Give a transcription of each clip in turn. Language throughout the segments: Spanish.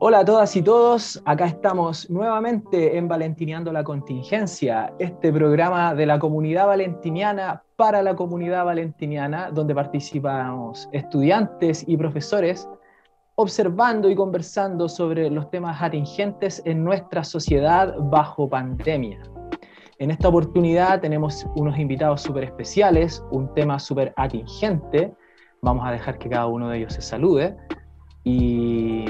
Hola a todas y todos, acá estamos nuevamente en Valentineando la Contingencia, este programa de la comunidad valentiniana para la comunidad valentiniana, donde participamos estudiantes y profesores observando y conversando sobre los temas atingentes en nuestra sociedad bajo pandemia. En esta oportunidad tenemos unos invitados súper especiales, un tema súper atingente. Vamos a dejar que cada uno de ellos se salude. Y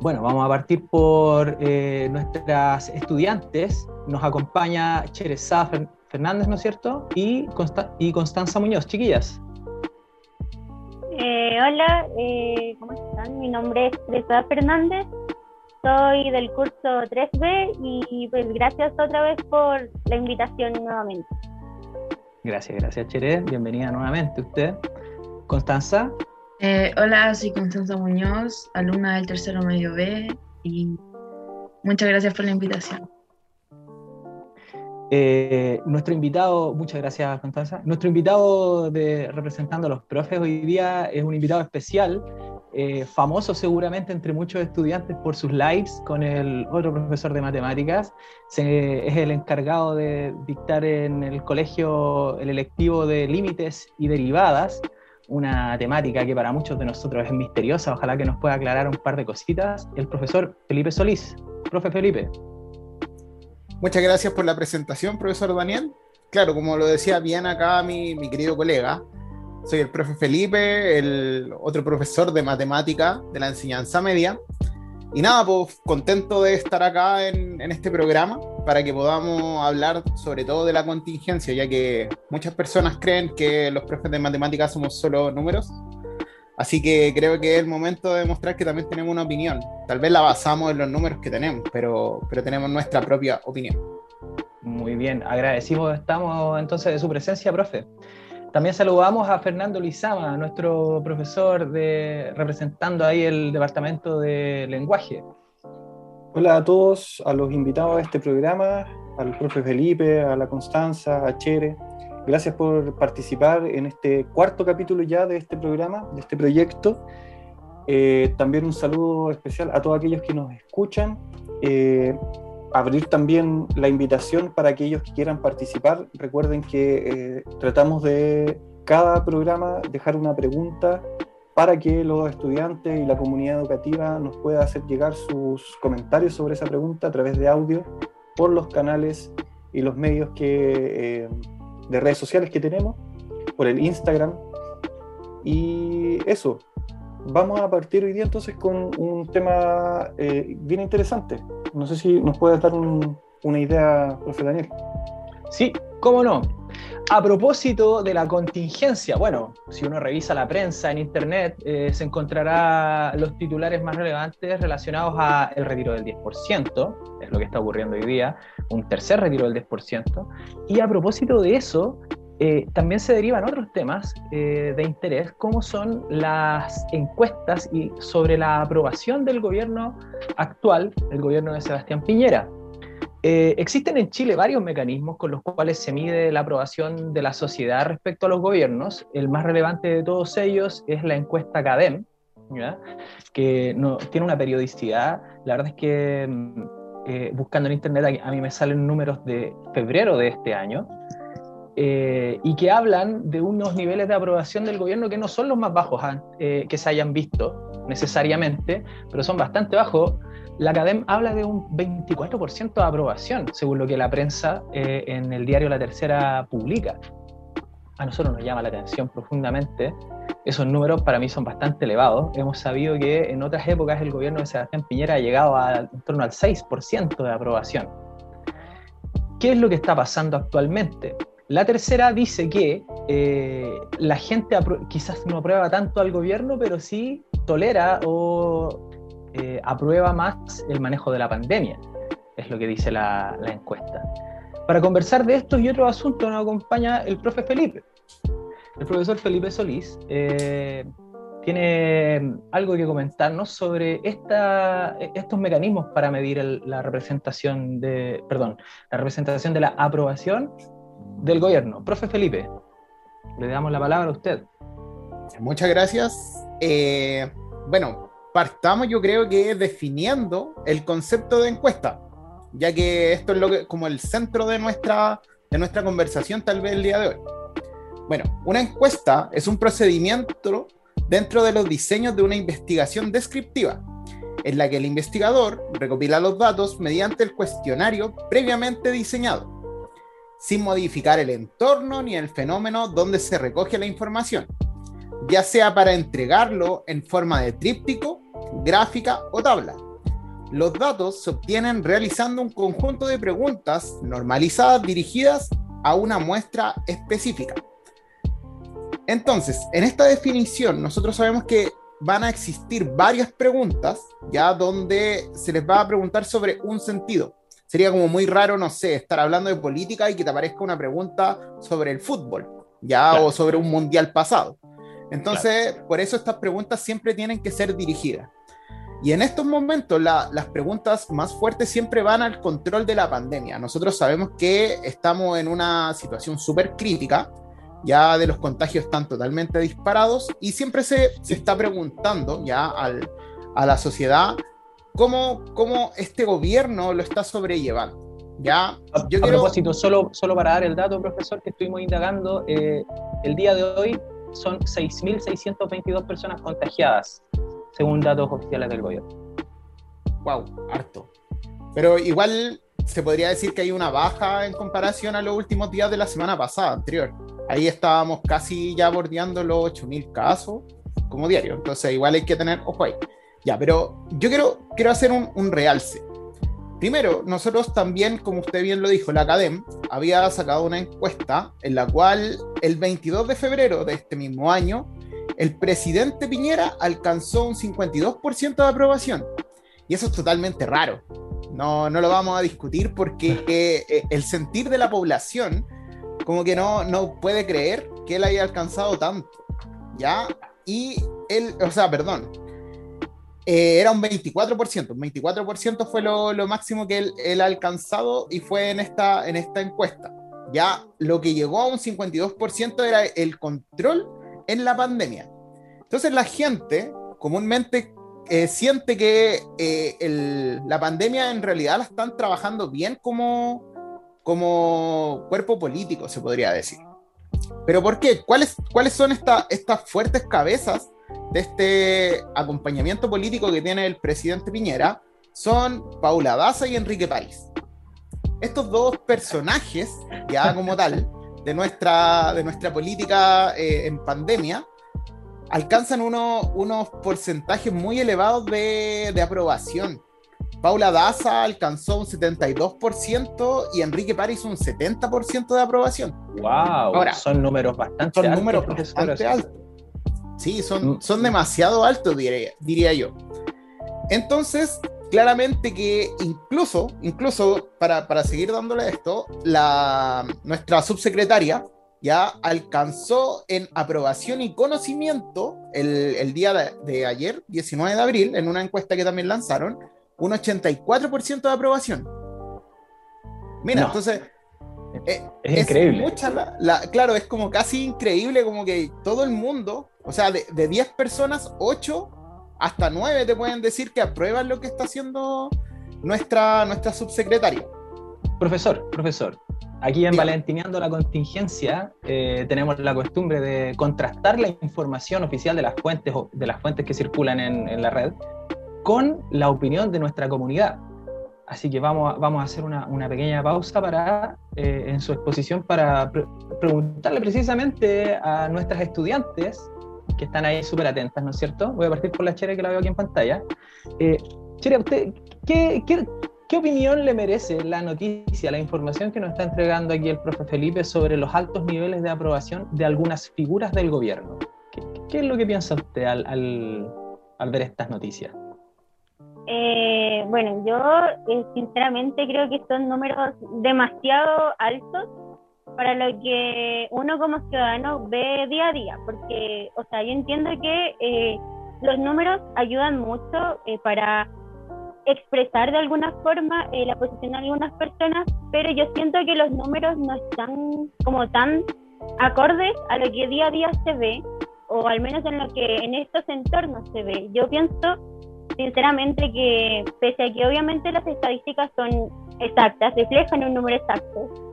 bueno, vamos a partir por eh, nuestras estudiantes. Nos acompaña Cheresa Fernández, ¿no es cierto? Y, y Constanza Muñoz. Chiquillas. Eh, hola, eh, ¿cómo están? Mi nombre es Teresa Fernández, soy del curso 3B y pues gracias otra vez por la invitación nuevamente. Gracias, gracias Chere, bienvenida nuevamente usted. Constanza. Eh, hola, soy Constanza Muñoz, alumna del tercero medio B y muchas gracias por la invitación. Eh, nuestro invitado, muchas gracias Constanza, nuestro invitado de representando a los profes hoy día es un invitado especial, eh, famoso seguramente entre muchos estudiantes por sus lives con el otro profesor de matemáticas, es el encargado de dictar en el colegio el electivo de límites y derivadas una temática que para muchos de nosotros es misteriosa, ojalá que nos pueda aclarar un par de cositas, el profesor Felipe Solís. Profe Felipe. Muchas gracias por la presentación, profesor Daniel. Claro, como lo decía bien acá mi, mi querido colega, soy el profe Felipe, el otro profesor de matemática de la enseñanza media. Y nada, pues contento de estar acá en, en, este programa para que podamos hablar sobre todo de la contingencia, ya que muchas personas creen que los profes de matemáticas somos solo números. Así que creo que es el momento de demostrar que también tenemos una opinión. Tal vez la basamos en los números que tenemos, pero, pero tenemos nuestra propia opinión. Muy bien, agradecimos estamos entonces de su presencia, profe. También saludamos a Fernando Lizama, nuestro profesor de, representando ahí el Departamento de Lenguaje. Hola a todos, a los invitados a este programa, al profe Felipe, a la Constanza, a Chere. Gracias por participar en este cuarto capítulo ya de este programa, de este proyecto. Eh, también un saludo especial a todos aquellos que nos escuchan. Eh, abrir también la invitación para aquellos que quieran participar. Recuerden que eh, tratamos de cada programa dejar una pregunta para que los estudiantes y la comunidad educativa nos pueda hacer llegar sus comentarios sobre esa pregunta a través de audio por los canales y los medios que, eh, de redes sociales que tenemos, por el Instagram. Y eso, vamos a partir hoy día entonces con un tema eh, bien interesante. No sé si nos puedes dar una idea, profe Daniel. Sí, cómo no. A propósito de la contingencia, bueno, si uno revisa la prensa en internet, eh, se encontrará los titulares más relevantes relacionados a el retiro del 10%, es lo que está ocurriendo hoy día, un tercer retiro del 10%. Y a propósito de eso, eh, también se derivan otros temas eh, de interés, como son las encuestas y sobre la aprobación del gobierno actual, el gobierno de Sebastián Piñera. Eh, existen en Chile varios mecanismos con los cuales se mide la aprobación de la sociedad respecto a los gobiernos. El más relevante de todos ellos es la encuesta CADEM, que no, tiene una periodicidad. La verdad es que mm, buscando en internet a mí me salen números de febrero de este año eh, y que hablan de unos niveles de aprobación del gobierno que no son los más bajos eh, que se hayan visto necesariamente, pero son bastante bajos. La Academ habla de un 24% de aprobación, según lo que la prensa eh, en el diario La Tercera publica. A nosotros nos llama la atención profundamente. Esos números para mí son bastante elevados. Hemos sabido que en otras épocas el gobierno de Sebastián Piñera ha llegado a en torno al 6% de aprobación. ¿Qué es lo que está pasando actualmente? La tercera dice que eh, la gente quizás no aprueba tanto al gobierno, pero sí tolera o eh, aprueba más el manejo de la pandemia, es lo que dice la, encuesta. Para conversar de estos y otros asuntos nos acompaña el profe Felipe. El profesor Felipe Solís eh, tiene algo que comentarnos sobre estos mecanismos para medir la representación de, perdón, la representación de la aprobación del gobierno. Profe Felipe, le damos la palabra a usted. Muchas gracias. Eh, bueno, partamos yo creo que definiendo el concepto de encuesta, ya que esto es lo que, como el centro de nuestra, de nuestra conversación tal vez el día de hoy. Bueno, una encuesta es un procedimiento dentro de los diseños de una investigación descriptiva, en la que el investigador recopila los datos mediante el cuestionario previamente diseñado, sin modificar el entorno ni el fenómeno donde se recoge la información, ya sea para entregarlo en forma de tríptico, gráfica o tabla. Los datos se obtienen realizando un conjunto de preguntas normalizadas dirigidas a una muestra específica. Entonces, en esta definición, nosotros sabemos que van a existir varias preguntas, ya donde se les va a preguntar sobre un sentido. Sería como muy raro, no sé, estar hablando de política y que te aparezca una pregunta sobre el fútbol, ya, o sobre un mundial pasado. Entonces, por eso estas preguntas siempre tienen que ser dirigidas. Y en estos momentos las preguntas más fuertes siempre van al control de la pandemia. Nosotros sabemos que estamos en una situación súper crítica, ya de los contagios están totalmente disparados y siempre se, se está preguntando ya al, a la sociedad cómo, cómo este gobierno lo está sobrellevando. Ya, yo a, propósito, solo, solo para dar el dato, profesor, que estuvimos indagando, eh, el día de hoy son 6.622 personas contagiadas, según datos oficiales del gobierno. Wow, harto. Pero igual se podría decir que hay una baja en comparación a los últimos días de la semana pasada, anterior. Ahí estábamos casi ya bordeando los 8.000 casos como diario. Entonces igual hay que tener ojo ahí. Ya, pero yo quiero, quiero hacer un, un realce. Primero, nosotros también, como usted bien lo dijo, la Academ había sacado una encuesta en la cual el 22 de febrero de este mismo año, el presidente Piñera alcanzó un 52% de aprobación. Y eso es totalmente raro. No, no lo vamos a discutir porque eh, el sentir de la población como que no, no puede creer que él haya alcanzado tanto, ¿ya? Y él, o sea, perdón, eh, era un 24%, un 24% fue lo, máximo que él, ha alcanzado y fue en esta, en esta encuesta. Ya lo que llegó a un 52% era el control en la pandemia. Entonces la gente comúnmente eh, siente que eh, la pandemia en realidad la están trabajando bien como, como cuerpo político, se podría decir. ¿Pero por qué? ¿Cuáles, cuáles son esta, estas fuertes cabezas de este acompañamiento político que tiene el presidente Piñera? Son Paula Daza y Enrique París. Estos dos personajes, ya como tal, de nuestra, de nuestra política eh, en pandemia, alcanzan uno, unos porcentajes muy elevados de, de aprobación. Paula Daza alcanzó un 72% y Enrique París un 70% de aprobación. ¡Wow! Ahora, son números bastante son altos. números bastante altos. Sí, son, mm. son demasiado altos, diría, diría yo. Entonces, claramente que incluso, incluso para, para seguir dándole esto, la, nuestra subsecretaria ya alcanzó en aprobación y conocimiento el, el día de, de, ayer, 19 de abril, en una encuesta que también lanzaron, un 84% de aprobación. Mira, entonces... Eh, es, increíble. claro, es como casi increíble, como que todo el mundo, o sea, de, de 10 personas, 8 hasta 9 te pueden decir que aprueban lo que está haciendo nuestra, nuestra subsecretaria. Profesor, profesor, aquí en Valentineando la Contingencia eh, tenemos la costumbre de contrastar la información oficial de las fuentes, de las fuentes que circulan en, en la red con la opinión de nuestra comunidad. Así que vamos a, vamos a hacer una, una pequeña pausa para, eh, en su exposición para preguntarle precisamente a nuestras estudiantes que están ahí súper atentas, ¿no es cierto? Voy a partir por la Chere que la veo aquí en pantalla. Eh, Chere, ¿usted qué, qué, qué, opinión le merece la noticia, la información que nos está entregando aquí el profe Felipe sobre los altos niveles de aprobación de algunas figuras del gobierno? ¿Qué, qué es lo que piensa usted al, al, al ver estas noticias? Eh, bueno, yo eh, sinceramente creo que son números demasiado altos para lo que uno como ciudadano ve día a día, porque, o sea, yo entiendo que eh, los números ayudan mucho eh, para expresar de alguna forma eh, la posición de algunas personas, pero yo siento que los números no están como tan acordes a lo que día a día se ve o al menos en lo que en estos entornos se ve. Yo pienso sinceramente que pese a que obviamente las estadísticas son exactas, reflejan un número exacto,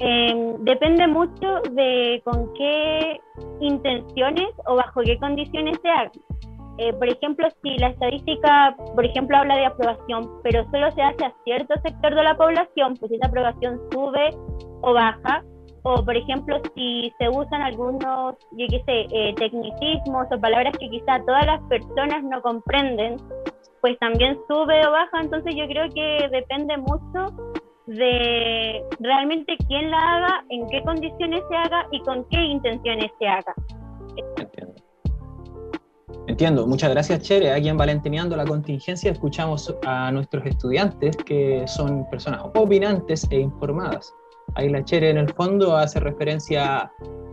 eh, depende mucho de con qué intenciones o bajo qué condiciones se hagan. Eh, por ejemplo, si la estadística, por ejemplo, habla de aprobación, pero solo se hace a cierto sector de la población, pues esa aprobación sube o baja, o por ejemplo, si se usan algunos, yo qué sé, eh, tecnicismos o palabras que quizá todas las personas no comprenden, pues también sube o baja, entonces yo creo que depende mucho de realmente quién la haga, en qué condiciones se haga y con qué intenciones se haga. Entiendo. Entiendo, muchas gracias Chere. Aquí en Valentineando la Contingencia escuchamos a nuestros estudiantes que son personas opinantes e informadas. Ahí la Chere en el fondo hace referencia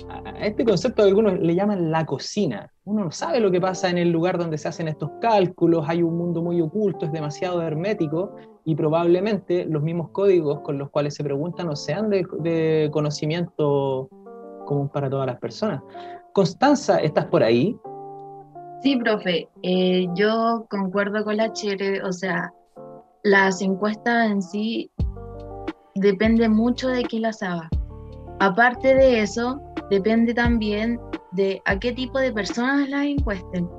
a este concepto que algunos le llaman la cocina. Uno no sabe lo que pasa en el lugar donde se hacen estos cálculos, hay un mundo muy oculto, es demasiado hermético y probablemente los mismos códigos con los cuales se preguntan no sean de, de conocimiento común para todas las personas. Constanza, ¿estás por ahí? Sí, profe, eh, yo concuerdo con la Chere, o sea, las encuestas en sí depende mucho de quién las haga. Aparte de eso, depende también de a qué tipo de personas las encuesten.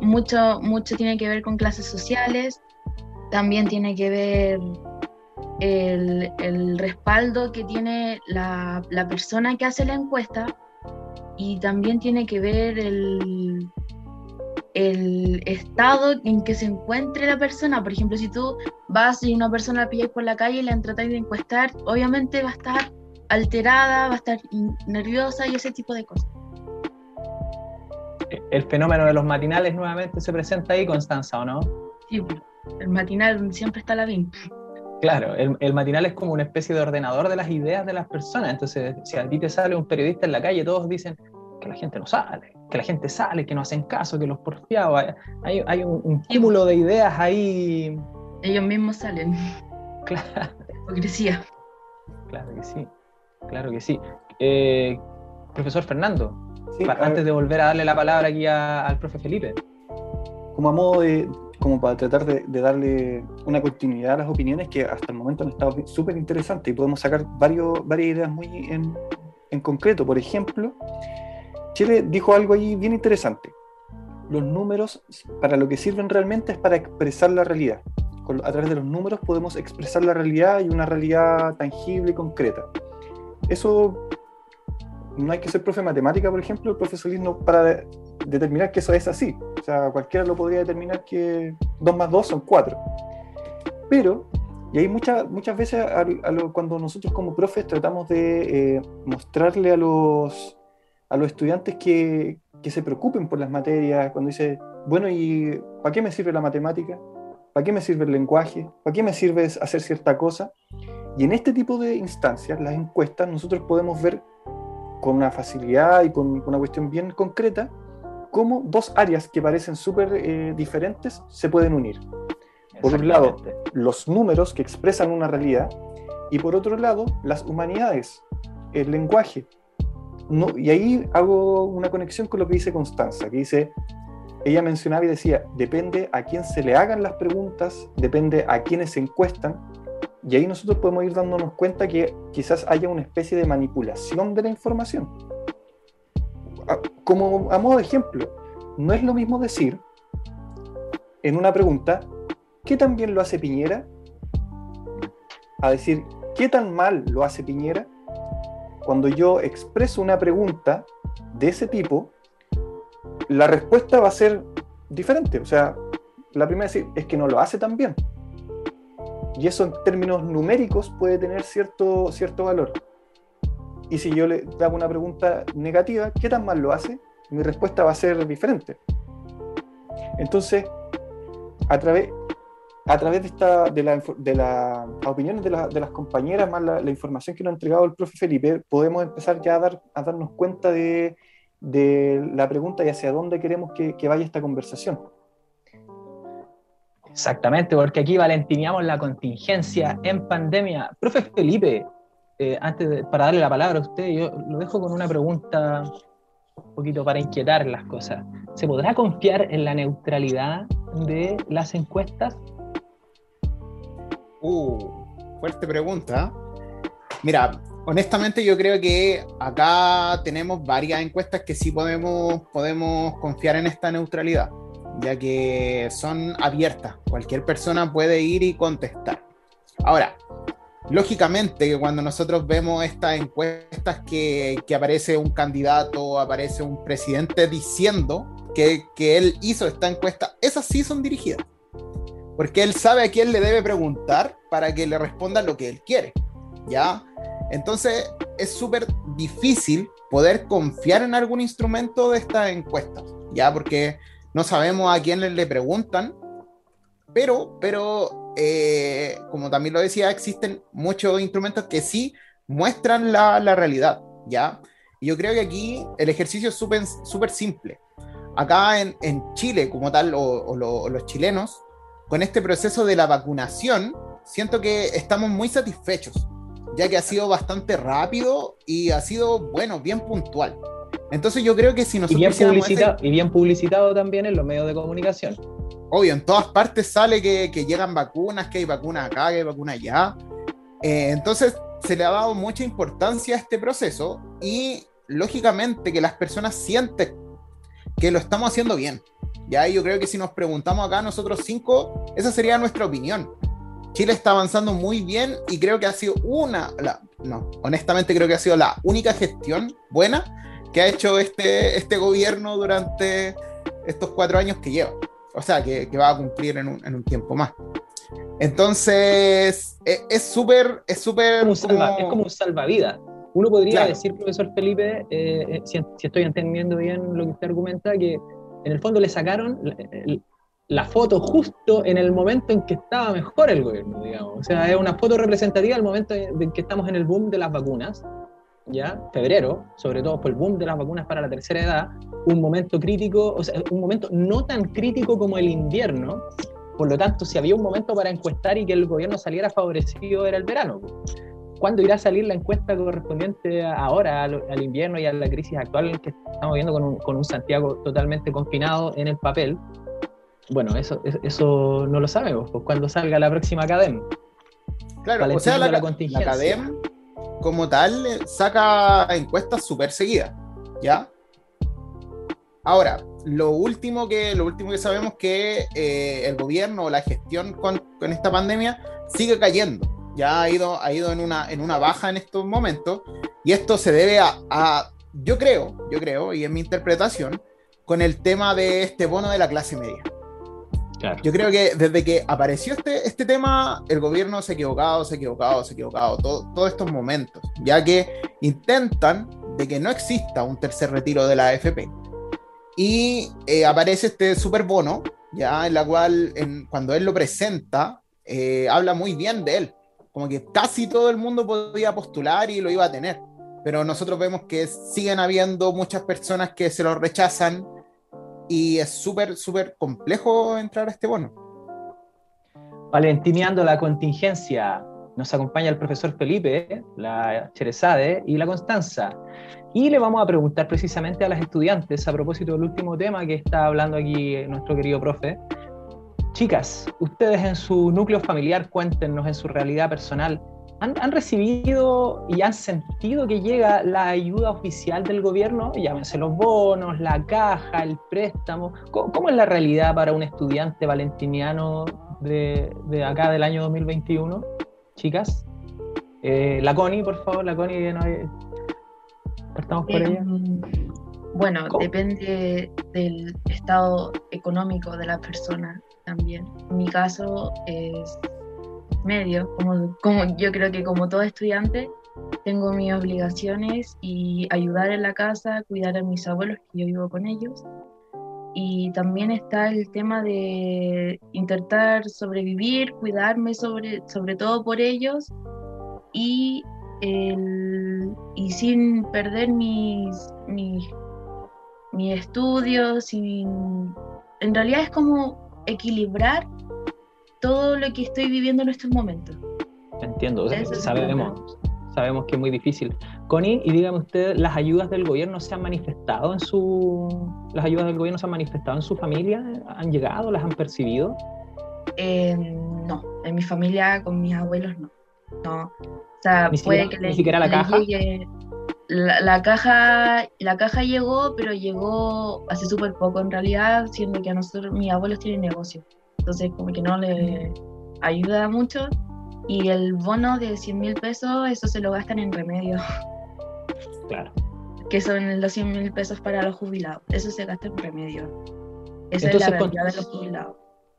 Mucho, mucho tiene que ver con clases sociales, también tiene que ver el, el respaldo que tiene la, la persona que hace la encuesta y también tiene que ver el, el estado en que se encuentre la persona. Por ejemplo, si tú vas y una persona la pilláis por la calle y la tratáis de encuestar, obviamente va a estar alterada, va a estar nerviosa y ese tipo de cosas. El fenómeno de los matinales nuevamente se presenta ahí, Constanza, ¿o no? Sí, el matinal siempre está la BIM. Claro, el, el, matinal es como una especie de ordenador de las ideas de las personas. Entonces, si a ti te sale un periodista en la calle, todos dicen que la gente no sale, que la gente sale, que no hacen caso, que los porfiados. Hay, hay un, un cúmulo de ideas ahí. Ellos mismos salen. Claro. Hipocresía. Claro que sí, claro que sí. Eh, profesor Fernando, Sí, antes de volver a darle la palabra aquí a- al profe Felipe. como a modo de, como para tratar de, de darle una continuidad a las opiniones que hasta el momento han estado súper interesantes y podemos sacar varios, varias ideas muy en, en concreto. Por ejemplo, Chile dijo algo ahí bien interesante. Los números para lo que sirven realmente es para expresar la realidad. A través de los números podemos expresar la realidad y una realidad tangible y concreta. Eso no hay que ser profe de matemática, por ejemplo, el no para determinar que eso es así. O sea, cualquiera lo podría determinar que 2 más 2 son 4. Pero, y hay muchas muchas veces a- a lo- cuando nosotros como profes tratamos de eh, mostrarle a los, a los estudiantes que, que se preocupen por las materias, cuando dice, bueno, ¿y para qué me sirve la matemática? ¿Para qué me sirve el lenguaje? ¿Para qué me sirve hacer cierta cosa? Y en este tipo de instancias, las encuestas, nosotros podemos ver con una facilidad y con una cuestión bien concreta cómo dos áreas que parecen súper eh, diferentes se pueden unir. Por un lado, los números que expresan una realidad y por otro lado, las humanidades, el lenguaje. No, y ahí hago una conexión con lo que dice Constanza, que dice, ella mencionaba y decía, depende a quién se le hagan las preguntas, depende a quiénes se encuestan, y ahí nosotros podemos ir dándonos cuenta que quizás haya una especie de manipulación de la información. Como a modo de ejemplo, no es lo mismo decir en una pregunta, ¿qué tan bien lo hace Piñera? A decir, ¿qué tan mal lo hace Piñera? Cuando yo expreso una pregunta de ese tipo, la respuesta va a ser diferente. O sea, la primera es que no lo hace tan bien. Y eso en términos numéricos puede tener cierto, cierto valor. Y si yo le hago una pregunta negativa, ¿qué tan mal lo hace? Mi respuesta va a ser diferente. Entonces, a través, a través de, esta, de, la, de las opiniones de, la- las compañeras, más la, la información que nos ha entregado el profe Felipe, podemos empezar ya a, dar, a darnos cuenta de, de la pregunta y hacia dónde queremos que, que vaya esta conversación. Exactamente, porque aquí valentineamos la contingencia en pandemia. Profe Felipe, eh, antes de- para darle la palabra a usted, yo lo dejo con una pregunta un poquito para inquietar las cosas. ¿Se podrá confiar en la neutralidad de las encuestas? Uh, fuerte pregunta. Mira, honestamente yo creo que acá tenemos varias encuestas que sí podemos, podemos confiar en esta neutralidad, ya que son abiertas. Cualquier persona puede ir y contestar. Ahora, lógicamente que cuando nosotros vemos estas encuestas que, que, aparece un candidato, aparece un presidente diciendo que, que, él hizo esta encuesta, esas sí son dirigidas. Porque él sabe a quién le debe preguntar para que le responda lo que él quiere. ¿Ya? Entonces es súper difícil poder confiar en algún instrumento de estas encuestas. ¿Ya? Porque no sabemos a quién le, preguntan. Pero, pero eh, como también lo decía, existen muchos instrumentos que sí muestran la, la realidad, ¿ya? Y yo creo que aquí el ejercicio es súper super simple. Acá en, en, Chile, como tal, o, o, lo, o, los chilenos, con este proceso de la vacunación, siento que estamos muy satisfechos, ya que ha sido bastante rápido y ha sido, bueno, bien puntual. Entonces yo creo que si nosotros... Y bien, publicitado, ese... y bien publicitado también en los medios de comunicación obvio, en todas partes sale que, llegan vacunas, que hay vacunas acá, que hay vacunas allá. Eh, entonces, se le ha dado mucha importancia a este proceso y lógicamente que las personas sienten que lo estamos haciendo bien. Ya yo creo que si nos preguntamos acá nosotros cinco, esa sería nuestra opinión. Chile está avanzando muy bien y creo que ha sido una, no, honestamente creo que ha sido la única gestión buena que ha hecho este, este gobierno durante estos cuatro años que lleva o sea, que, que va a cumplir en un, en un, tiempo más. Entonces, e, es súper, es súper... Es, como... es como un salvavidas. Uno podría claro. decir, profesor Felipe, eh, eh, si, si, estoy entendiendo bien lo que usted argumenta, que en el fondo le sacaron la, la, foto justo en el momento en que estaba mejor el gobierno, digamos. O sea, es una foto representativa del momento en que estamos en el boom de las vacunas, ¿ya? Febrero, sobre todo por el boom de las vacunas para la tercera edad, un momento crítico, o sea, un momento no tan crítico como el invierno, por lo tanto, si había un momento para encuestar y que el gobierno saliera favorecido era el verano. ¿Cuándo irá a salir la encuesta correspondiente ahora al, al invierno y a la crisis actual que estamos viendo con un, con un Santiago totalmente confinado en el papel? Bueno, eso, eso no lo sabemos, pues cuando salga la próxima academia. Claro, o sea, la, la, como tal saca encuestas súper seguidas, ¿ya? Ahora, lo último que, lo último que sabemos que eh, el gobierno o la gestión con, con, esta pandemia sigue cayendo. Ya ha ido, ha ido en, una, en una baja en estos momentos. Y esto se debe a, a, yo creo, yo creo, y en mi interpretación, con el tema de este bono de la clase media. Claro. Yo creo que desde que apareció este, este tema, el gobierno se ha equivocado, se ha equivocado, se ha equivocado, todo, todos estos momentos, ya que intentan de que no exista un tercer retiro de la AFP. Y eh, aparece este super bono, ya en la cual en, cuando él lo presenta, eh, habla muy bien de él, como que casi todo el mundo podía postular y lo iba a tener. Pero nosotros vemos que siguen habiendo muchas personas que se lo rechazan, y es súper, súper complejo entrar a este bono. Valentineando la contingencia, nos acompaña el profesor Felipe, la Cherezade y la Constanza. Y le vamos a preguntar precisamente a las estudiantes a propósito del último tema que está hablando aquí nuestro querido profe. Chicas, ustedes en su núcleo familiar, cuéntenos en su realidad personal, ¿Han, ¿Han, recibido y han sentido que llega la ayuda oficial del gobierno? Llámense los bonos, la caja, el préstamo. ¿Cómo, cómo es la realidad para un estudiante valentiniano de, de acá del año 2021? Chicas. Eh, la Connie, por favor, la Connie, no hay... partamos por eh, ella. Bueno, ¿Cómo? depende del estado económico de la persona también. En mi caso es medio, como, como yo creo que como todo estudiante tengo mis obligaciones y ayudar en la casa, cuidar a mis abuelos, que yo vivo con ellos. Y también está el tema de intentar sobrevivir, cuidarme sobre, sobre todo por ellos y, el, y sin perder mis, mis, mis estudios. Y, en realidad es como equilibrar todo lo que estoy viviendo en estos momentos. Entiendo, sabemos, sabemos que es muy difícil. Connie, y dígame usted, ¿las ayudas del gobierno se han manifestado en su... ¿Las ayudas del gobierno se han manifestado en su familia? ¿Han llegado? ¿Las han percibido? Eh, no, en mi familia con mis abuelos no. No. O sea, Ni puede siquiera- que ni le- siquiera la caja. llegue- La, la caja la caja llegó, pero llegó hace súper poco en realidad, siendo que a nosotros, mis abuelos tienen negocio. Entonces, como que no le ayuda mucho. Y el bono de 100 mil pesos, eso se lo gastan en remedios, Claro. que son los 100 mil pesos para los jubilados. Eso se gasta en remedios. Esa Entonces, es la realidad de los jubilados.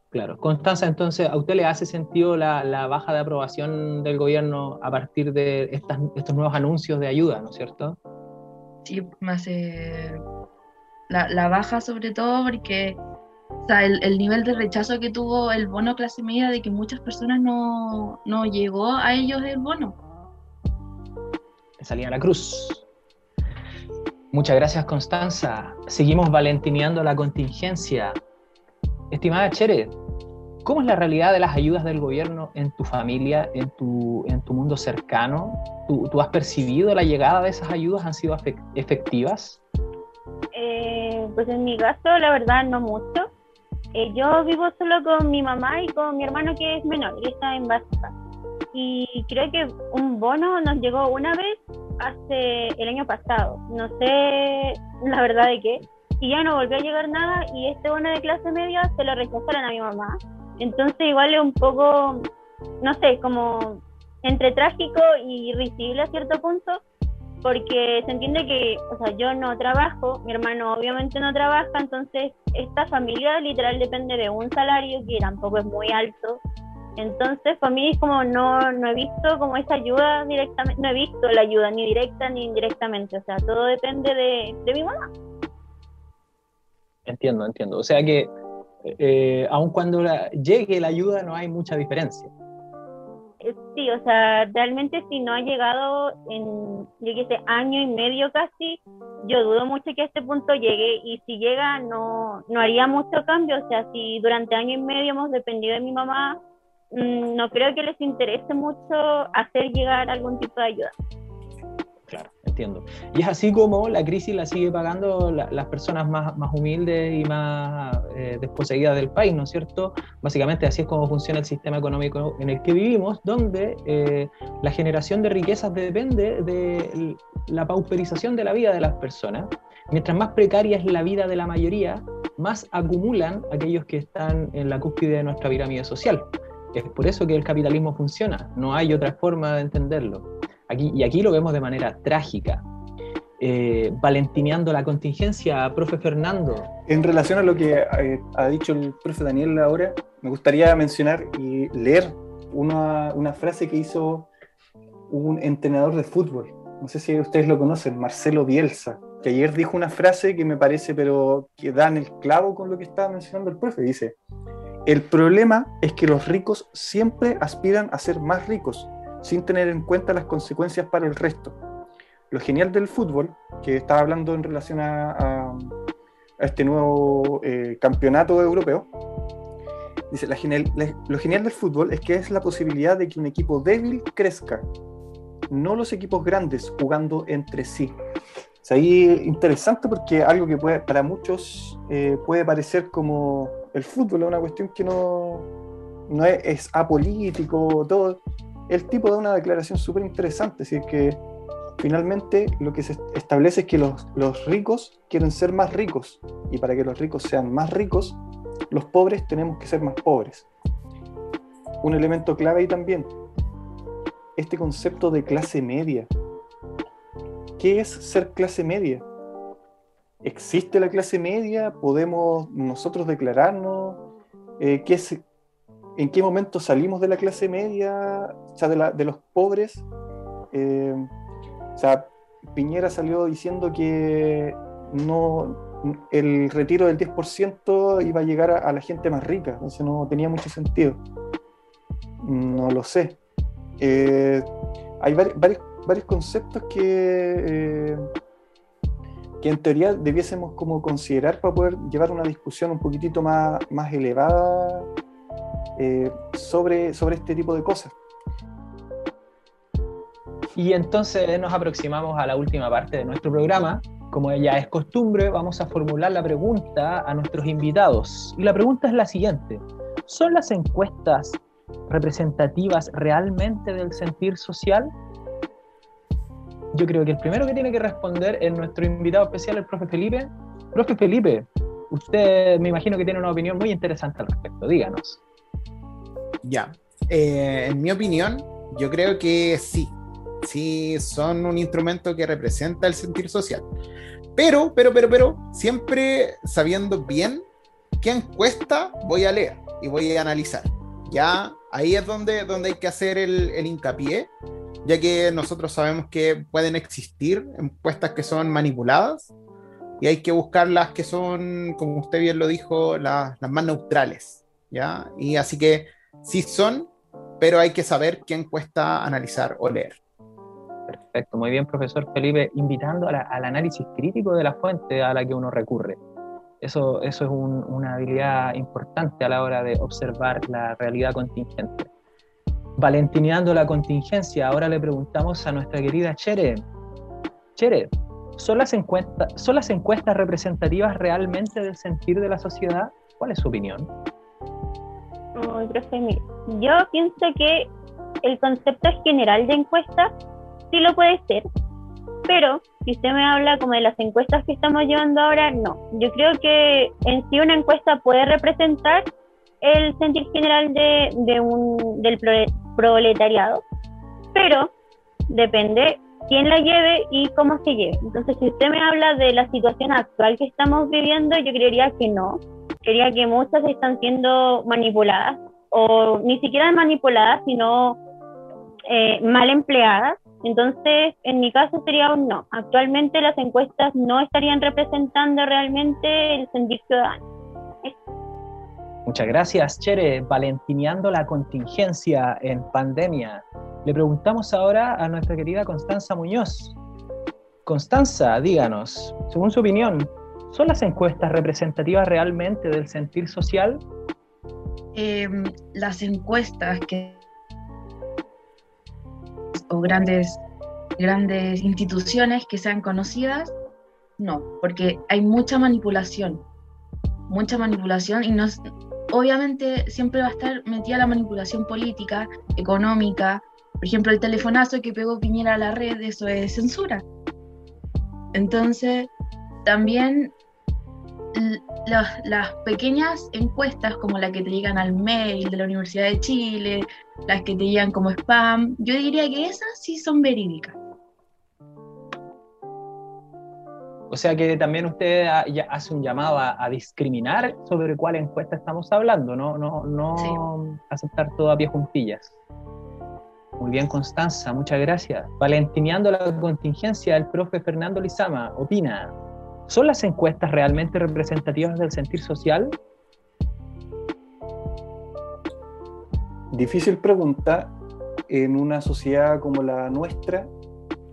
Claro. Constanza, entonces, ¿a usted le hace sentido la, la baja de aprobación del gobierno a partir de estas- estos nuevos anuncios de ayuda, ¿no es cierto? Sí, me hace la, la baja sobre todo porque o sea, el, el nivel de rechazo que tuvo el bono clase media de que muchas personas no, no llegó a ellos el bono. Salía a la cruz. Muchas gracias, Constanza. Seguimos valentineando la contingencia. Estimada Chere, ¿cómo es la realidad de las ayudas del gobierno en tu familia, en tu, en tu mundo cercano? ¿Tú, tú has percibido la llegada de esas ayudas? ¿Han sido efec- efectivas? Eh, pues en mi caso, la verdad, no mucho. Eh, yo vivo solo con mi mamá y con mi hermano que es menor, y está en básica. Y creo que un bono nos llegó una vez hace el año pasado. No sé la verdad de qué. Y ya no volvió a llegar nada y este bono de clase media se lo rechazaron a mi mamá. Entonces igual es un poco, no sé, como entre trágico y risible a cierto punto, porque se entiende que, o sea, yo no trabajo, mi hermano obviamente no trabaja, entonces esta familia literal depende de un salario que tampoco es muy alto. Entonces, para mí es como no, no he visto como esa ayuda directamente, no he visto la ayuda ni directa ni indirectamente, o sea, todo depende de, de mi mamá. Entiendo, entiendo. O sea que eh, aun cuando llegue la ayuda no hay mucha diferencia. Sí, o sea, realmente si no ha llegado en, yo año y medio casi, yo dudo mucho que a este punto llegue y si llega no, no haría mucho cambio, o sea, si durante año y medio hemos dependido de mi mamá, mm, no creo que les interese mucho hacer llegar algún tipo de ayuda. Y es así como la crisis la sigue pagando la- las personas más, más humildes y más eh, desposeídas del país, ¿no es cierto? Básicamente así es como funciona el sistema económico en el que vivimos, donde eh, la generación de riquezas depende de la pauperización de la vida de las personas. Mientras más precaria es la vida de la mayoría, más acumulan aquellos que están en la cúspide de nuestra pirámide social. Es por eso que el capitalismo funciona, no hay otra forma de entenderlo. Aquí, y aquí lo vemos de manera trágica. Eh, valentineando la contingencia, profe Fernando. En relación a lo que eh, ha dicho el profe Daniel ahora, me gustaría mencionar y leer una, una frase que hizo un entrenador de fútbol. No sé si ustedes lo conocen, Marcelo Bielsa, que ayer dijo una frase que me parece, pero que da en el clavo con lo que estaba mencionando el profe. Dice, el problema es que los ricos siempre aspiran a ser más ricos, sin tener en cuenta las consecuencias para el resto. Lo genial del fútbol, que estaba hablando en relación a, a- a este nuevo eh, campeonato europeo, dice, la genial- la- lo genial del fútbol es que es la posibilidad de que un equipo débil crezca, no los equipos grandes jugando entre sí. Es ahí interesante porque algo que puede, para muchos eh, puede parecer como el fútbol, es una cuestión que no, no es, es apolítico, todo. El tipo da una declaración súper interesante, es decir, que finalmente lo que se establece es que los, los ricos quieren ser más ricos y para que los ricos sean más ricos, los pobres tenemos que ser más pobres. Un elemento clave ahí también, este concepto de clase media. ¿Qué es ser clase media? ¿Existe la clase media? ¿Podemos nosotros declararnos? Eh, ¿qué es- ¿En qué momento salimos de la clase media? O sea, de, los pobres. Eh, o sea, Piñera salió diciendo que no, el retiro del 10% iba a llegar a, la gente más rica, entonces no tenía mucho sentido. No lo sé. Eh, hay vari- varios, varios conceptos que, eh, que en teoría debiésemos como considerar para poder llevar una discusión un poquitito más, más elevada eh, sobre, sobre este tipo de cosas. Y entonces nos aproximamos a la última parte de nuestro programa. Como ya es costumbre, vamos a formular la pregunta a nuestros invitados. Y la pregunta es la siguiente. ¿Son las encuestas representativas realmente del sentir social? Yo creo que el primero que tiene que responder es nuestro invitado especial, el profe Felipe. Profe Felipe, usted me imagino que tiene una opinión muy interesante al respecto. Díganos. Ya, eh, en mi opinión, yo creo que sí. Sí, son un instrumento que representa el sentir social. Pero, pero, pero, pero, siempre sabiendo bien qué encuesta voy a leer y voy a analizar. Ya ahí es donde, donde hay que hacer el, el hincapié, ya que nosotros sabemos que pueden existir encuestas que son manipuladas y hay que buscar las que son, como usted bien lo dijo, las, las más neutrales. ¿ya? Y así que sí son, pero hay que saber qué encuesta analizar o leer. Perfecto, muy bien, profesor Felipe, invitando al análisis crítico de la fuente a la que uno recurre. Eso, eso es una habilidad importante a la hora de observar la realidad contingente. Valentineando la contingencia, ahora le preguntamos a nuestra querida Chere. Chere, ¿son las, encuestas, ¿son las encuestas representativas realmente del sentir de la sociedad? ¿Cuál es su opinión? Yo pienso que el concepto general de encuesta sí lo puede ser, pero si usted me habla como de las encuestas que estamos llevando ahora, no. Yo creo que en sí una encuesta puede representar el sentir general de, de un, del proletariado, pero depende quién la lleve y cómo se lleve. Entonces, si usted me habla de la situación actual que estamos viviendo, yo creería que no. Creería que muchas están siendo manipuladas, o ni siquiera manipuladas, sino eh, mal empleadas entonces, en mi caso sería un no. Actualmente las encuestas no estarían representando realmente el sentir ciudadano. Muchas gracias, Chere. Valentineando la contingencia en pandemia. Le preguntamos ahora a nuestra querida Constanza Muñoz. Constanza, díganos, según su opinión, ¿son las encuestas representativas realmente del sentir social? Em, las encuestas que o grandes, grandes instituciones que sean conocidas, no, porque hay mucha manipulación, mucha manipulación y no, obviamente siempre va a estar metida la manipulación política, económica, por ejemplo el telefonazo que pegó Piñera a la red, eso es censura. Entonces, también las, pequeñas encuestas como la que te llegan al mail de la Universidad de Chile, las que te llegan como spam, yo diría que esas sí son verídicas. O sea que también usted hace un llamado a, discriminar sobre cuál encuesta estamos hablando, no, no, no aceptar todo a pie juntillas. Muy bien, Constanza, muchas gracias. Valentineando la contingencia, el profe Fernando Lizama opina. ¿Son las encuestas realmente representativas del sentir social? Difícil pregunta en una sociedad como la nuestra,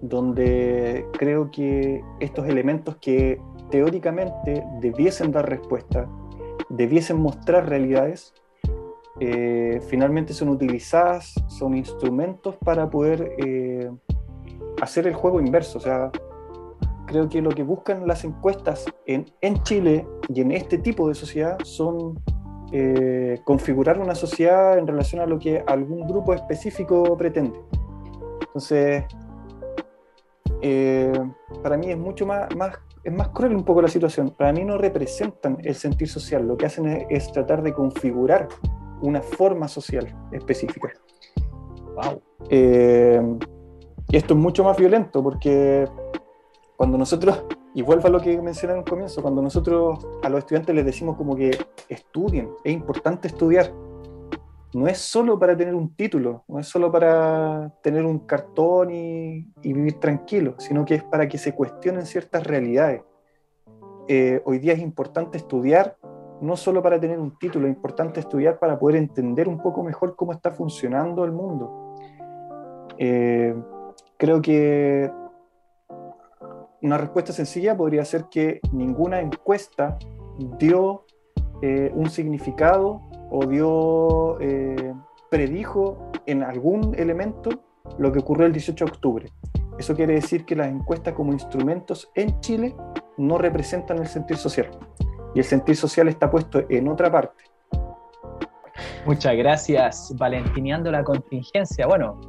donde creo que estos elementos que teóricamente debiesen dar respuesta, debiesen mostrar realidades, eh, finalmente son utilizadas, son instrumentos para poder eh, hacer el juego inverso, o sea, creo que lo que buscan las encuestas en, en Chile y en este tipo de sociedad son eh, configurar una sociedad en relación a lo que algún grupo específico pretende. Entonces, eh, para mí es mucho más, más, es más cruel un poco la situación. Para mí no representan el sentir social, lo que hacen es, tratar de configurar una forma social específica. Wow. Eh, esto es mucho más violento porque cuando nosotros, y vuelvo a lo que mencioné en un comienzo, cuando nosotros a los estudiantes les decimos como que estudien, es importante estudiar. No es solo para tener un título, no es solo para tener un cartón y, vivir tranquilo, sino que es para que se cuestionen ciertas realidades. Eh, hoy día es importante estudiar, no solo para tener un título, es importante estudiar para poder entender un poco mejor cómo está funcionando el mundo. Eh, creo que una respuesta sencilla podría ser que ninguna encuesta dio eh, un significado o dio, eh, predijo en algún elemento lo que ocurrió el 18 de octubre. Eso quiere decir que las encuestas como instrumentos en Chile no representan el sentir social. Y el sentir social está puesto en otra parte. Muchas gracias, Valentineando la contingencia. Bueno,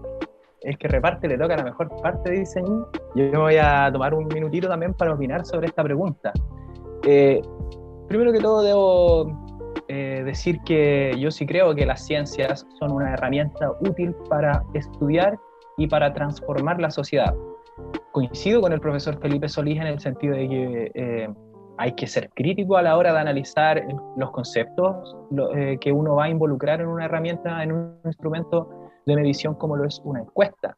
el que reparte le toca la mejor parte, dicen. Yo voy a tomar un minutito también para opinar sobre esta pregunta. Eh, primero que todo, debo eh, decir que yo sí creo que las ciencias son una herramienta útil para estudiar y para transformar la sociedad. Coincido con el profesor Felipe Solís en el sentido de que eh, hay que ser crítico a la hora de analizar los conceptos eh, que uno va a involucrar en una herramienta, en un instrumento de medición como lo es una encuesta.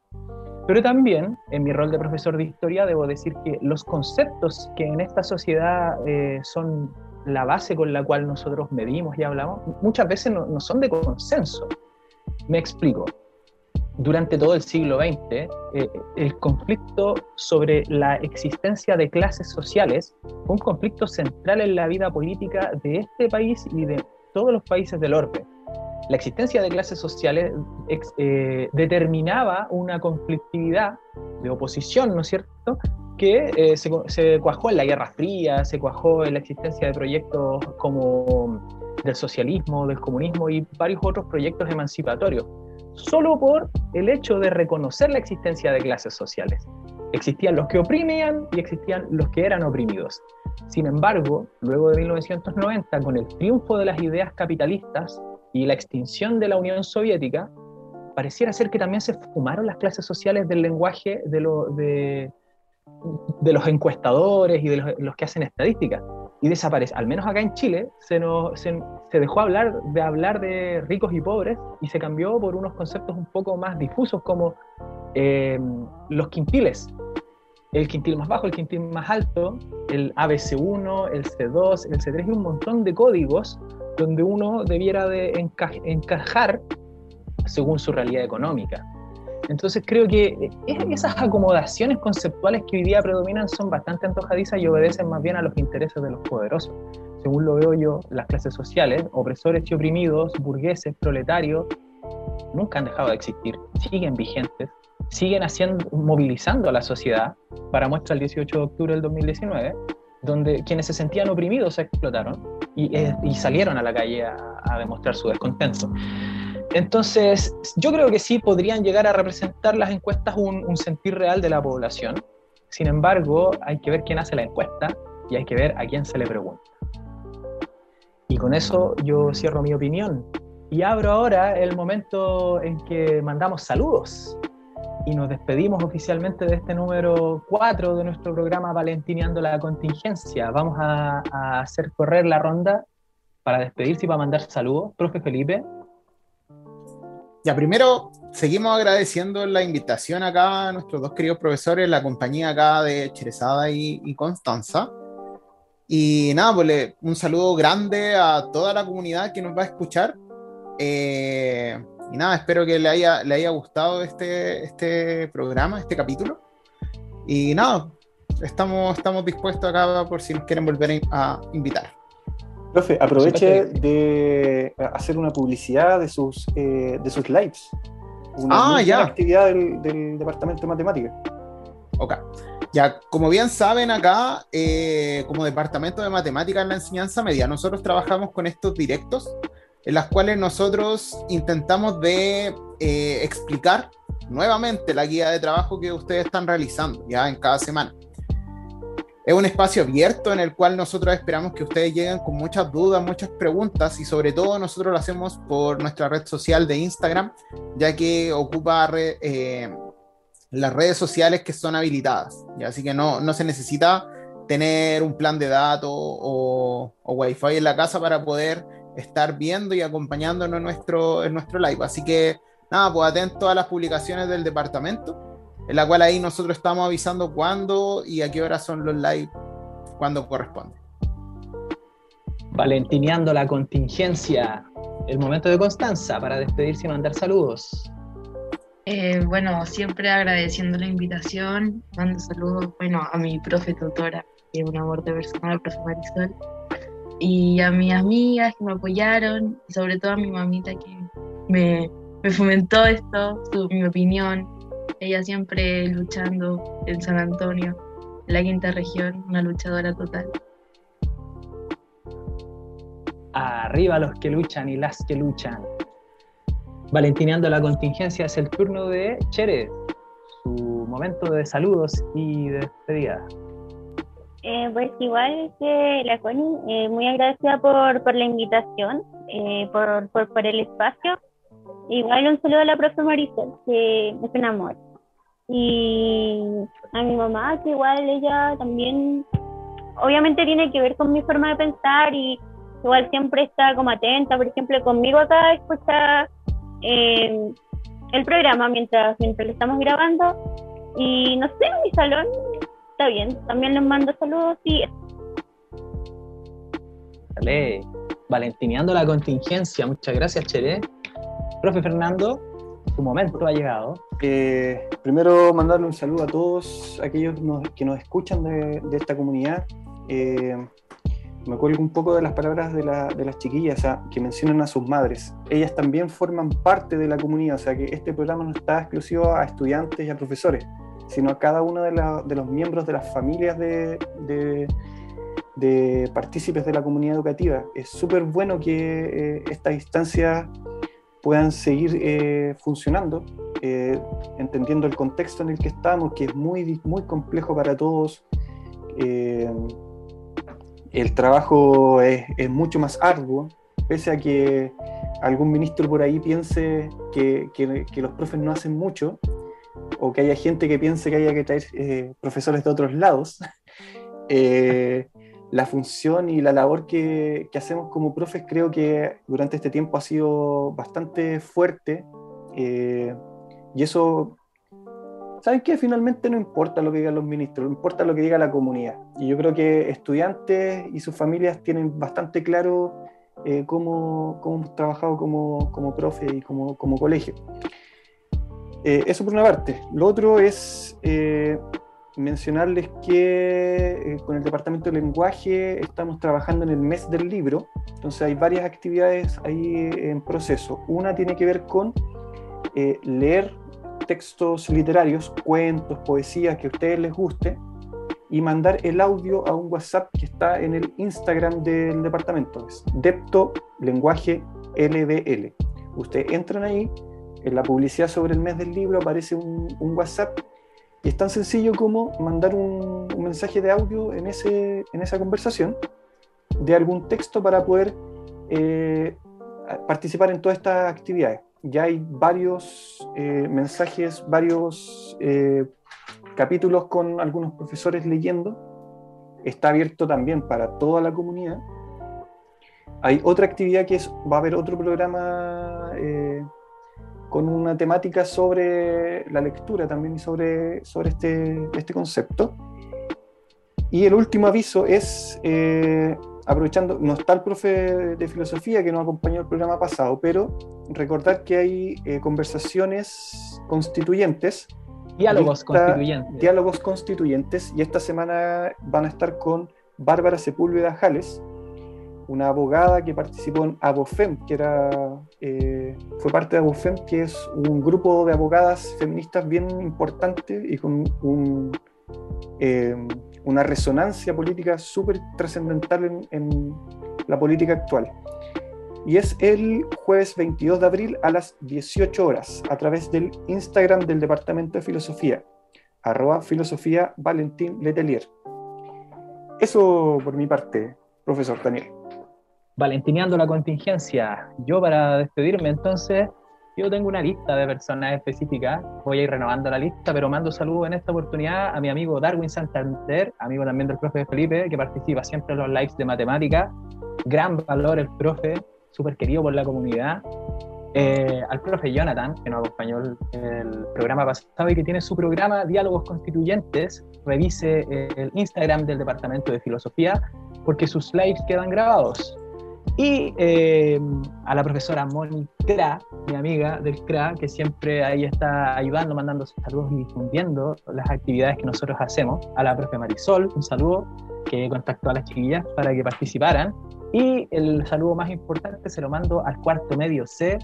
Pero también, en mi rol de profesor de historia, debo decir que los conceptos que en esta sociedad son la base con la cual nosotros medimos y hablamos, muchas veces no, son de consenso. Me explico. Durante todo el siglo XX, eh, el conflicto sobre la existencia de clases sociales fue un conflicto central en la vida política de este país y de todos los países del orbe. La existencia de clases sociales eh, determinaba una conflictividad de oposición, ¿no es cierto?, que eh, se, cuajó en la Guerra Fría, se cuajó en la existencia de proyectos como del socialismo, del comunismo y varios otros proyectos emancipatorios, solo por el hecho de reconocer la existencia de clases sociales. Existían los que oprimían y existían los que eran oprimidos. Sin embargo, luego de 1990, con el triunfo de las ideas capitalistas y la extinción de la Unión Soviética, pareciera ser que también se fumaron las clases sociales del lenguaje de, lo, de, de los encuestadores y de los, que hacen estadísticas. Y desaparece, al menos acá en Chile, se, se, dejó hablar de hablar de ricos y pobres y se cambió por unos conceptos un poco más difusos como eh, los quintiles. El quintil más bajo, el quintil más alto, el ABC1, el C2, el C3 y un montón de códigos donde uno debiera de encajar según su realidad económica. Entonces creo que esas acomodaciones conceptuales que hoy día predominan son bastante antojadizas y obedecen más bien a los intereses de los poderosos. Según lo veo yo, las clases sociales, opresores y oprimidos, burgueses, proletarios, nunca han dejado de existir, siguen vigentes, siguen haciendo, movilizando a la sociedad. Para muestra el 18 de octubre del 2019, donde quienes se sentían oprimidos se explotaron y, eh, salieron a la calle a demostrar su descontento. Entonces, yo creo que sí podrían llegar a representar las encuestas un, sentir real de la población. Sin embargo, hay que ver quién hace la encuesta y hay que ver a quién se le pregunta. Y con eso yo cierro mi opinión y abro ahora el momento en que mandamos saludos y nos despedimos oficialmente de este número 4 de nuestro programa Valentineando la Contingencia. Vamos a, a hacer correr la ronda para despedirse y para mandar saludos. Profe Felipe, ya, primero, seguimos agradeciendo la invitación acá a nuestros dos queridos profesores, la compañía acá de Cherezada y, Constanza. Y nada, pues un saludo grande a toda la comunidad que nos va a escuchar. Eh, y nada, espero que le haya, le haya gustado este, este programa, este capítulo. Y nada, estamos, estamos dispuestos acá por si nos quieren volver a invitar. Profe, aproveche de hacer una publicidad de sus, eh, de sus lives. Una ah, ya. actividad del, Departamento de Matemáticas. Ok. Ya, como bien saben acá, eh, como Departamento de Matemáticas en la Enseñanza Media, nosotros trabajamos con estos directos en las cuales nosotros intentamos de eh, explicar nuevamente la guía de trabajo que ustedes están realizando ya en cada semana. Es un espacio abierto en el cual nosotros esperamos que ustedes lleguen con muchas dudas, muchas preguntas y sobre todo nosotros lo hacemos por nuestra red social de Instagram, ya que ocupa eh, las redes sociales que son habilitadas. ¿ya? Así que no, no se necesita tener un plan de datos o, o wifi en la casa para poder estar viendo y acompañándonos en nuestro, en nuestro live. Así que nada, pues atento a las publicaciones del departamento en la cual ahí nosotros estamos avisando cuándo y a qué hora son los live, cuando corresponde. Valentineando la contingencia, el momento de Constanza para despedirse y mandar saludos. Eh, bueno, siempre agradeciendo la invitación, mando saludos, bueno, a mi profe tutora, que es un amor de persona, el profe Marisol, y a mis amigas que me apoyaron, y sobre todo a mi mamita que me, me fomentó esto, su, mi opinión, ella siempre luchando en San Antonio, la quinta región, una luchadora total. Arriba los que luchan y las que luchan. Valentineando la contingencia es el turno de Chere, su momento de saludos y de despedida. Eh, pues igual que la Connie, eh, muy agradecida por, la invitación, eh, por, el espacio. Igual un saludo a la profe Marisol, que es un amor. Y a mi mamá, que igual ella también, obviamente tiene que ver con mi forma de pensar y igual siempre está como atenta, por ejemplo, conmigo acá escucha eh, el programa mientras, mientras lo estamos grabando. Y no sé, en mi salón está bien. También les mando saludos y Dale, valentineando la contingencia. Muchas gracias, Chere. Profe Fernando, su momento ha llegado. Eh, primero, mandarle un saludo a todos aquellos que nos escuchan de, de esta comunidad. Eh, me acuerdo un poco de las palabras de, la, de las chiquillas que mencionan a sus madres. Ellas también forman parte de la comunidad, o sea que este programa no está exclusivo a estudiantes y a profesores, sino a cada uno de, los miembros de las familias de, de, de, partícipes de la comunidad educativa. Es súper bueno que eh, estas instancias puedan seguir eh, funcionando, eh, entendiendo el contexto en el que estamos, que es muy, muy complejo para todos. Eh, el trabajo es, es, mucho más arduo, pese a que algún ministro por ahí piense que, que, los profes no hacen mucho, o que haya gente que piense que haya que traer eh, profesores de otros lados. eh, la función y la labor que, hacemos como profes creo que durante este tiempo ha sido bastante fuerte eh, y eso ¿saben qué? Finalmente no importa lo que digan los ministros, no importa lo que diga la comunidad. Y yo creo que estudiantes y sus familias tienen bastante claro eh, cómo, cómo, hemos trabajado como, como profe y como, como colegio. Eh, eso por una parte. Lo otro es eh, mencionarles que con el Departamento de Lenguaje estamos trabajando en el mes del libro. Entonces hay varias actividades ahí en proceso. Una tiene que ver con leer textos literarios, cuentos, poesías que a ustedes les guste y mandar el audio a un WhatsApp que está en el Instagram del departamento, es Depto Lenguaje LDL. Ustedes entran ahí, en la publicidad sobre el mes del libro aparece un, WhatsApp y es tan sencillo como mandar un, mensaje de audio en, ese, en esa conversación de algún texto para poder eh, participar en todas estas actividades ya hay varios eh, mensajes, varios eh, capítulos con algunos profesores leyendo. Está abierto también para toda la comunidad. Hay otra actividad que es, va a haber otro programa con una temática sobre la lectura también y sobre, sobre este, este concepto. Y el último aviso es aprovechando, no está el profe de filosofía que nos acompañó el programa pasado, pero recordar que hay eh, conversaciones constituyentes. Diálogos constituyentes. Diálogos constituyentes, y esta semana van a estar con Bárbara Sepúlveda Jales, una abogada que participó en Abofem, que era, eh, fue parte de Abofem, que es un grupo de abogadas feministas bien importante y con eh, una resonancia política súper trascendental en, en, la política actual. Y es el jueves 22 de abril a las 18 horas a través del Instagram del Departamento de Filosofía, arroba filosofía Valentín Letelier. Eso por mi parte, profesor Daniel. Valentineando la contingencia. Yo para despedirme entonces yo tengo una lista de personas específicas, voy a ir renovando la lista, pero mando saludos en esta oportunidad a mi amigo Darwin Santander, amigo también del profe Felipe, que participa siempre en los lives de matemática. Gran valor el profe, súper querido por la comunidad. Eh, al profe Jonathan, que nos acompañó el, el, programa pasado y que tiene su programa Diálogos Constituyentes, revise el Instagram del Departamento de Filosofía, porque sus lives quedan grabados. Y eh, a la profesora Moni Cra, mi amiga del CRA, que siempre ahí está ayudando, mandando saludos y difundiendo las actividades que nosotros hacemos. A la profe Marisol, un saludo, que contactó a las chiquillas para que participaran. Y el saludo más importante se lo mando al cuarto medio C,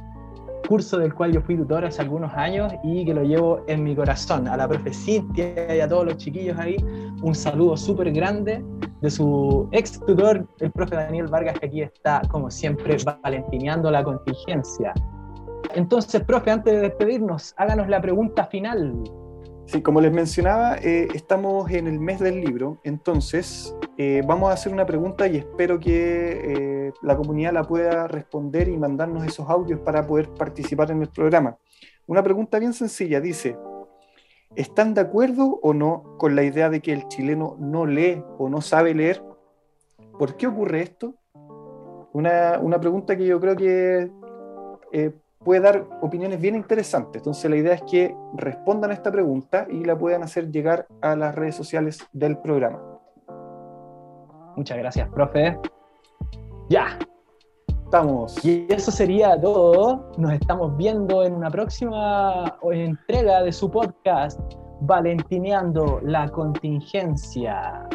curso del cual yo fui tutor hace algunos años y que lo llevo en mi corazón. A la profe Cintia y a todos los chiquillos ahí, un saludo súper grande de su ex tutor, el profe Daniel Vargas, que aquí está, como siempre, valentineando la contingencia. Entonces, profe, antes de despedirnos, háganos la pregunta final. Sí, como les mencionaba, eh, estamos en el mes del libro, entonces eh, vamos a hacer una pregunta y espero que eh, la comunidad la pueda responder y mandarnos esos audios para poder participar en el programa. Una pregunta bien sencilla, dice, ¿están de acuerdo o no con la idea de que el chileno no lee o no sabe leer? ¿Por qué ocurre esto? Una, una pregunta que yo creo que puede dar opiniones bien interesantes. Entonces la idea es que respondan a esta pregunta y la puedan hacer llegar a las redes sociales del programa. Muchas gracias, profe. Ya. Y eso sería todo. Nos estamos viendo en una próxima entrega de su podcast, Valentineando la Contingencia.